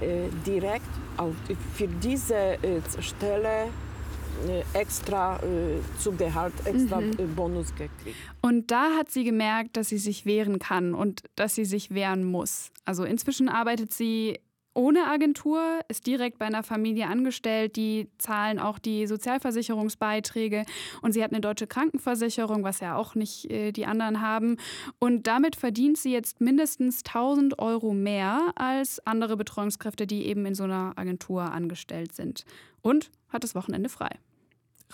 äh, direkt auf, für diese äh, Stelle extra äh, zu Gehalt, extra mhm. Äh, Bonus gekriegt. Und da hat sie gemerkt, dass sie sich wehren kann und dass sie sich wehren muss. Also inzwischen arbeitet sie ohne Agentur, ist direkt bei einer Familie angestellt, die zahlen auch die Sozialversicherungsbeiträge und sie hat eine deutsche Krankenversicherung, was ja auch nicht äh, die anderen haben. Und damit verdient sie jetzt mindestens 1000 Euro mehr als andere Betreuungskräfte, die eben in so einer Agentur angestellt sind. Und hat das Wochenende frei.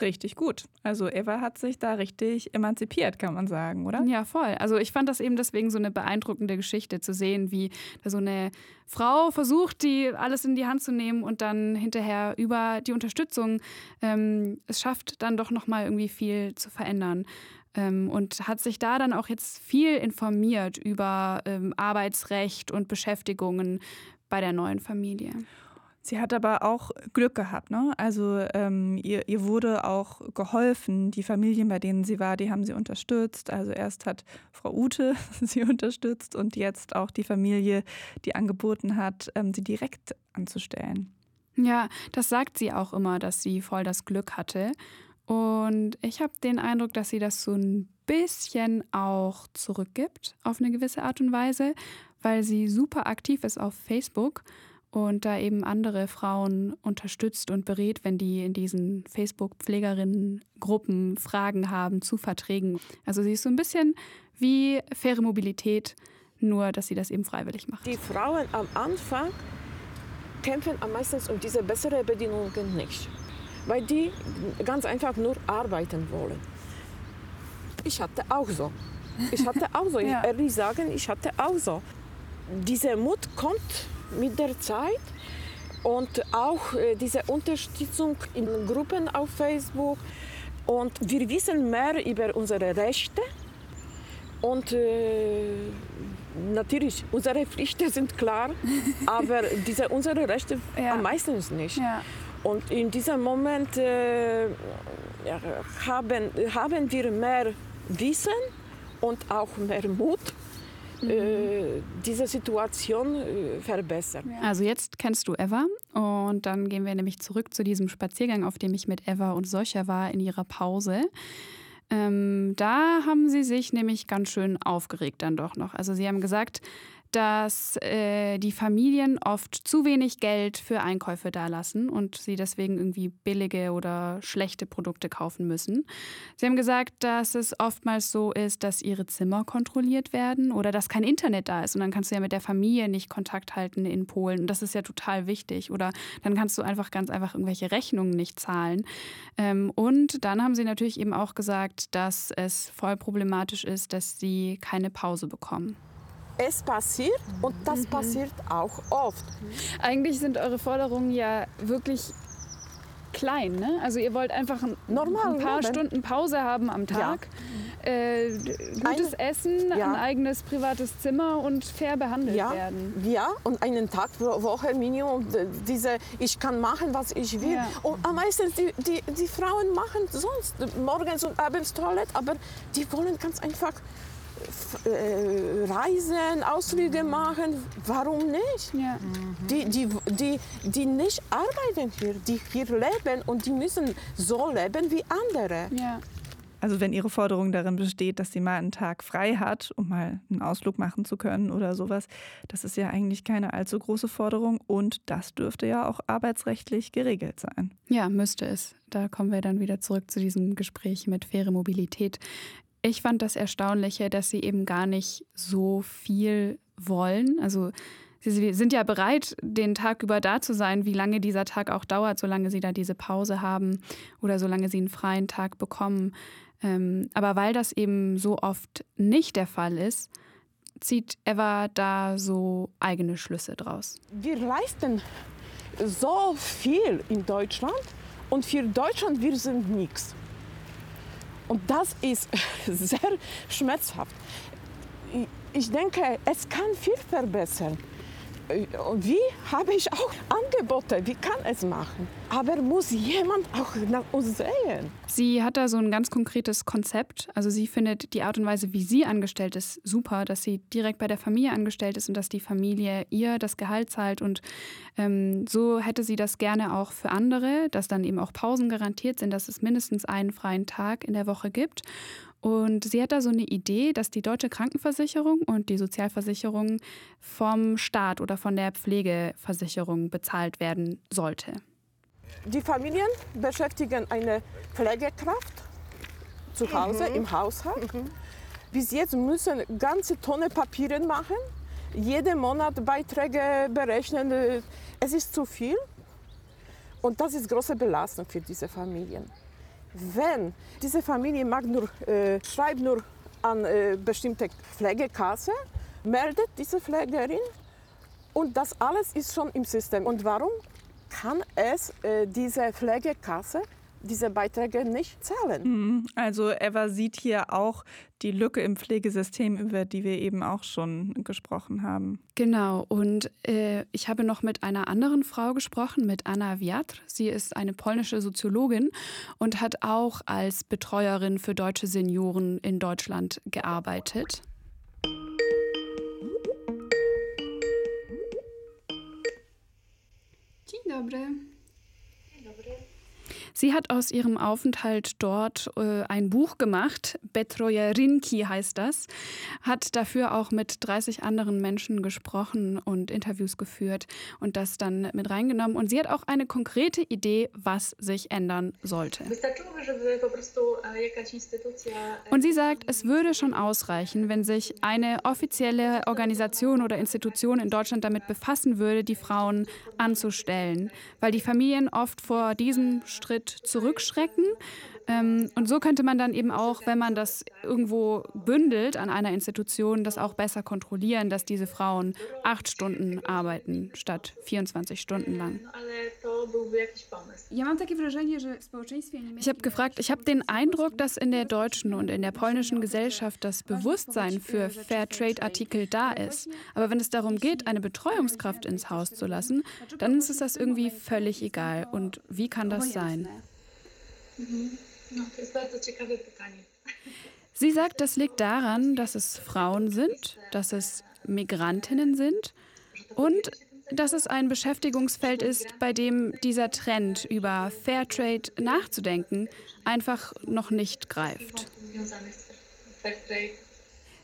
Richtig gut. Also Eva hat sich da richtig emanzipiert, kann man sagen, oder? Ja, voll. Also ich fand das eben deswegen so eine beeindruckende Geschichte zu sehen, wie so eine Frau versucht, die alles in die Hand zu nehmen und dann hinterher über die Unterstützung ähm, es schafft, dann doch nochmal irgendwie viel zu verändern. Ähm, und hat sich da dann auch jetzt viel informiert über ähm, Arbeitsrecht und Beschäftigungen bei der neuen Familie. Sie hat aber auch Glück gehabt. Ne? Also ähm, ihr, ihr wurde auch geholfen. Die Familien, bei denen sie war, die haben sie unterstützt. Also erst hat Frau Ute sie unterstützt und jetzt auch die Familie, die angeboten hat, ähm, sie direkt anzustellen. Ja, das sagt sie auch immer, dass sie voll das Glück hatte. Und ich habe den Eindruck, dass sie das so ein bisschen auch zurückgibt auf eine gewisse Art und Weise, weil sie super aktiv ist auf Facebook und da eben andere Frauen unterstützt und berät, wenn die in diesen Facebook-Pflegerinnen-Gruppen Fragen haben zu Verträgen. Also sie ist so ein bisschen wie faire Mobilität, nur dass sie das eben freiwillig macht. Die Frauen am Anfang kämpfen am meisten um diese besseren Bedingungen nicht. Weil die ganz einfach nur arbeiten wollen. Ich hatte auch so. Ich hatte auch so. Ja. Ich ehrlich sagen, ich hatte auch so. Dieser Mut kommt mit der Zeit und auch äh, diese Unterstützung in Gruppen auf Facebook. Und wir wissen mehr über unsere Rechte. Und äh, natürlich, unsere Pflichten sind klar, aber diese, unsere Rechte Ja. am meisten nicht. Ja. Und in diesem Moment äh, haben, haben wir mehr Wissen und auch mehr Mut, äh, diese Situation äh, verbessern. Also jetzt kennst du Eva und dann gehen wir nämlich zurück zu diesem Spaziergang, auf dem ich mit Eva und Soscha war in ihrer Pause. Ähm, da haben sie sich nämlich ganz schön aufgeregt dann doch noch. Also sie haben gesagt, dass äh, die Familien oft zu wenig Geld für Einkäufe dalassen und sie deswegen irgendwie billige oder schlechte Produkte kaufen müssen. Sie haben gesagt, dass es oftmals so ist, dass ihre Zimmer kontrolliert werden oder dass kein Internet da ist und dann kannst du ja mit der Familie nicht Kontakt halten in Polen und das ist ja total wichtig oder dann kannst du einfach ganz einfach irgendwelche Rechnungen nicht zahlen. Ähm, und dann haben sie natürlich eben auch gesagt, dass es voll problematisch ist, dass sie keine Pause bekommen. Es passiert und das passiert auch oft. Eigentlich sind eure Forderungen ja wirklich klein, ne? Also ihr wollt einfach ein, Normal ein paar leben. Stunden Pause haben am Tag, äh, gutes Essen, Ja. ein eigenes privates Zimmer und fair behandelt Ja, werden. ja, und einen Tag pro Woche Minimum diese, ich kann machen, was ich will. Ja. Und am meisten die, die, die Frauen machen sonst morgens und abends Toilette, aber die wollen ganz einfach reisen, Ausflüge machen. Warum nicht? Ja. Die, die, die, die nicht arbeiten hier, die hier leben und die müssen so leben wie andere. Ja. Also wenn Ihre Forderung darin besteht, dass sie mal einen Tag frei hat, um mal einen Ausflug machen zu können oder sowas, das ist ja eigentlich keine allzu große Forderung und das dürfte ja auch arbeitsrechtlich geregelt sein. Ja, müsste es. Da kommen wir dann wieder zurück zu diesem Gespräch mit faire Mobilität. Ich fand das Erstaunliche, dass sie eben gar nicht so viel wollen. Also sie- sind ja bereit, den Tag über da zu sein, wie lange dieser Tag auch dauert, solange sie da diese Pause haben oder solange sie einen freien Tag bekommen. Ähm, aber weil das eben so oft nicht der Fall ist, zieht Eva da so eigene Schlüsse draus. Wir leisten so viel in Deutschland und für Deutschland wir sind nichts. Und das ist sehr schmerzhaft. Ich denke, es kann viel verbessern. Wie habe ich auch Angebote? Wie kann es machen? Aber muss jemand auch nach uns sehen? Sie hat da so ein ganz konkretes Konzept. Also sie findet die Art und Weise, wie sie angestellt ist, super, dass sie direkt bei der Familie angestellt ist und dass die Familie ihr das Gehalt zahlt. Und ähm, so hätte sie das gerne auch für andere, dass dann eben auch Pausen garantiert sind, dass es mindestens einen freien Tag in der Woche gibt. Und sie hat da so eine Idee, dass die deutsche Krankenversicherung und die Sozialversicherung vom Staat oder von der Pflegeversicherung bezahlt werden sollte. Die Familien beschäftigen eine Pflegekraft zu Hause im Haushalt. Bis jetzt müssen ganze Tonne Papiere machen, jeden Monat Beiträge berechnen. Es ist zu viel und das ist große Belastung für diese Familien. Wenn diese Familie mag nur, äh, schreibt nur an äh, bestimmte Pflegekasse, meldet diese Pflegerin und das alles ist schon im System. Und warum kann es äh, diese Pflegekasse diese Beiträge nicht zahlen? Mhm. Also Eva sieht hier auch die Lücke im Pflegesystem, über die wir eben auch schon gesprochen haben. Genau, und äh, ich habe noch mit einer anderen Frau gesprochen, mit Anna Wiatr. Sie ist eine polnische Soziologin und hat auch als Betreuerin für deutsche Senioren in Deutschland gearbeitet. Dzień dobry. Sie hat aus ihrem Aufenthalt dort äh, ein Buch gemacht, Betroja Rinki heißt das, hat dafür auch mit 30 anderen Menschen gesprochen und Interviews geführt und das dann mit reingenommen. Und sie hat auch eine konkrete Idee, was sich ändern sollte. Und sie sagt, es würde schon ausreichen, wenn sich eine offizielle Organisation oder Institution in Deutschland damit befassen würde, die Frauen anzustellen, weil die Familien oft vor diesem Schritt zurückschrecken. Ähm, und so könnte man dann eben auch, wenn man das irgendwo bündelt an einer Institution, das auch besser kontrollieren, dass diese Frauen acht Stunden arbeiten statt 24 Stunden lang. Ich habe gefragt, ich habe den Eindruck, dass in der deutschen und in der polnischen Gesellschaft das Bewusstsein für Fairtrade-Artikel da ist. Aber wenn es darum geht, eine Betreuungskraft ins Haus zu lassen, dann ist es das irgendwie völlig egal. Und wie kann das sein? Sie sagt, das liegt daran, dass es Frauen sind, dass es Migrantinnen sind und dass es ein Beschäftigungsfeld ist, bei dem dieser Trend über Fairtrade nachzudenken einfach noch nicht greift.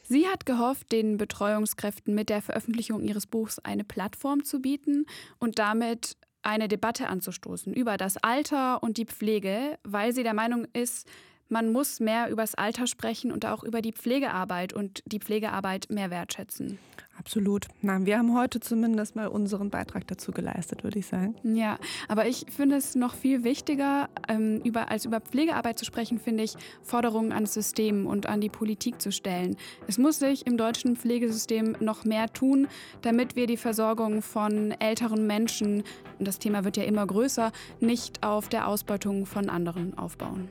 Sie hat gehofft, den Betreuungskräften mit der Veröffentlichung ihres Buchs eine Plattform zu bieten und damit eine Debatte anzustoßen über das Alter und die Pflege, weil sie der Meinung ist, man muss mehr über das Alter sprechen und auch über die Pflegearbeit und die Pflegearbeit mehr wertschätzen. Absolut. Na, wir haben heute zumindest mal unseren Beitrag dazu geleistet, würde ich sagen. Ja, aber ich finde es noch viel wichtiger, ähm, über, als über Pflegearbeit zu sprechen, finde ich, Forderungen ans System und an die Politik zu stellen. Es muss sich im deutschen Pflegesystem noch mehr tun, damit wir die Versorgung von älteren Menschen, und das Thema wird ja immer größer, nicht auf der Ausbeutung von anderen aufbauen.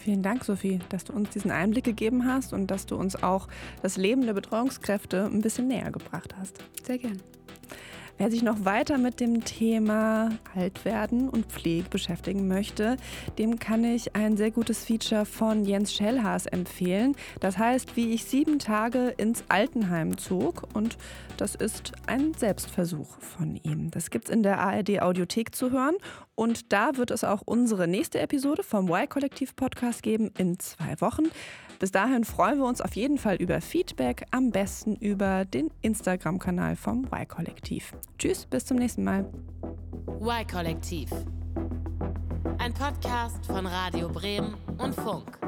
Vielen Dank, Sophie, dass du uns diesen Einblick gegeben hast und dass du uns auch das Leben der Betreuungskräfte ein bisschen näher gebracht hast. Sehr gern. Wer sich noch weiter mit dem Thema Altwerden und Pflege beschäftigen möchte, dem kann ich ein sehr gutes Feature von Jens Schellhaas empfehlen. Das heißt, wie ich sieben Tage ins Altenheim zog und das ist ein Selbstversuch von ihm. Das gibt es in der ARD Audiothek zu hören und da wird es auch unsere nächste Episode vom Y-Kollektiv Podcast geben in zwei Wochen. Bis dahin freuen wir uns auf jeden Fall über Feedback, am besten über den Instagram-Kanal vom Y-Kollektiv. Tschüss, bis zum nächsten Mal. Y-Kollektiv. Ein Podcast von Radio Bremen und Funk.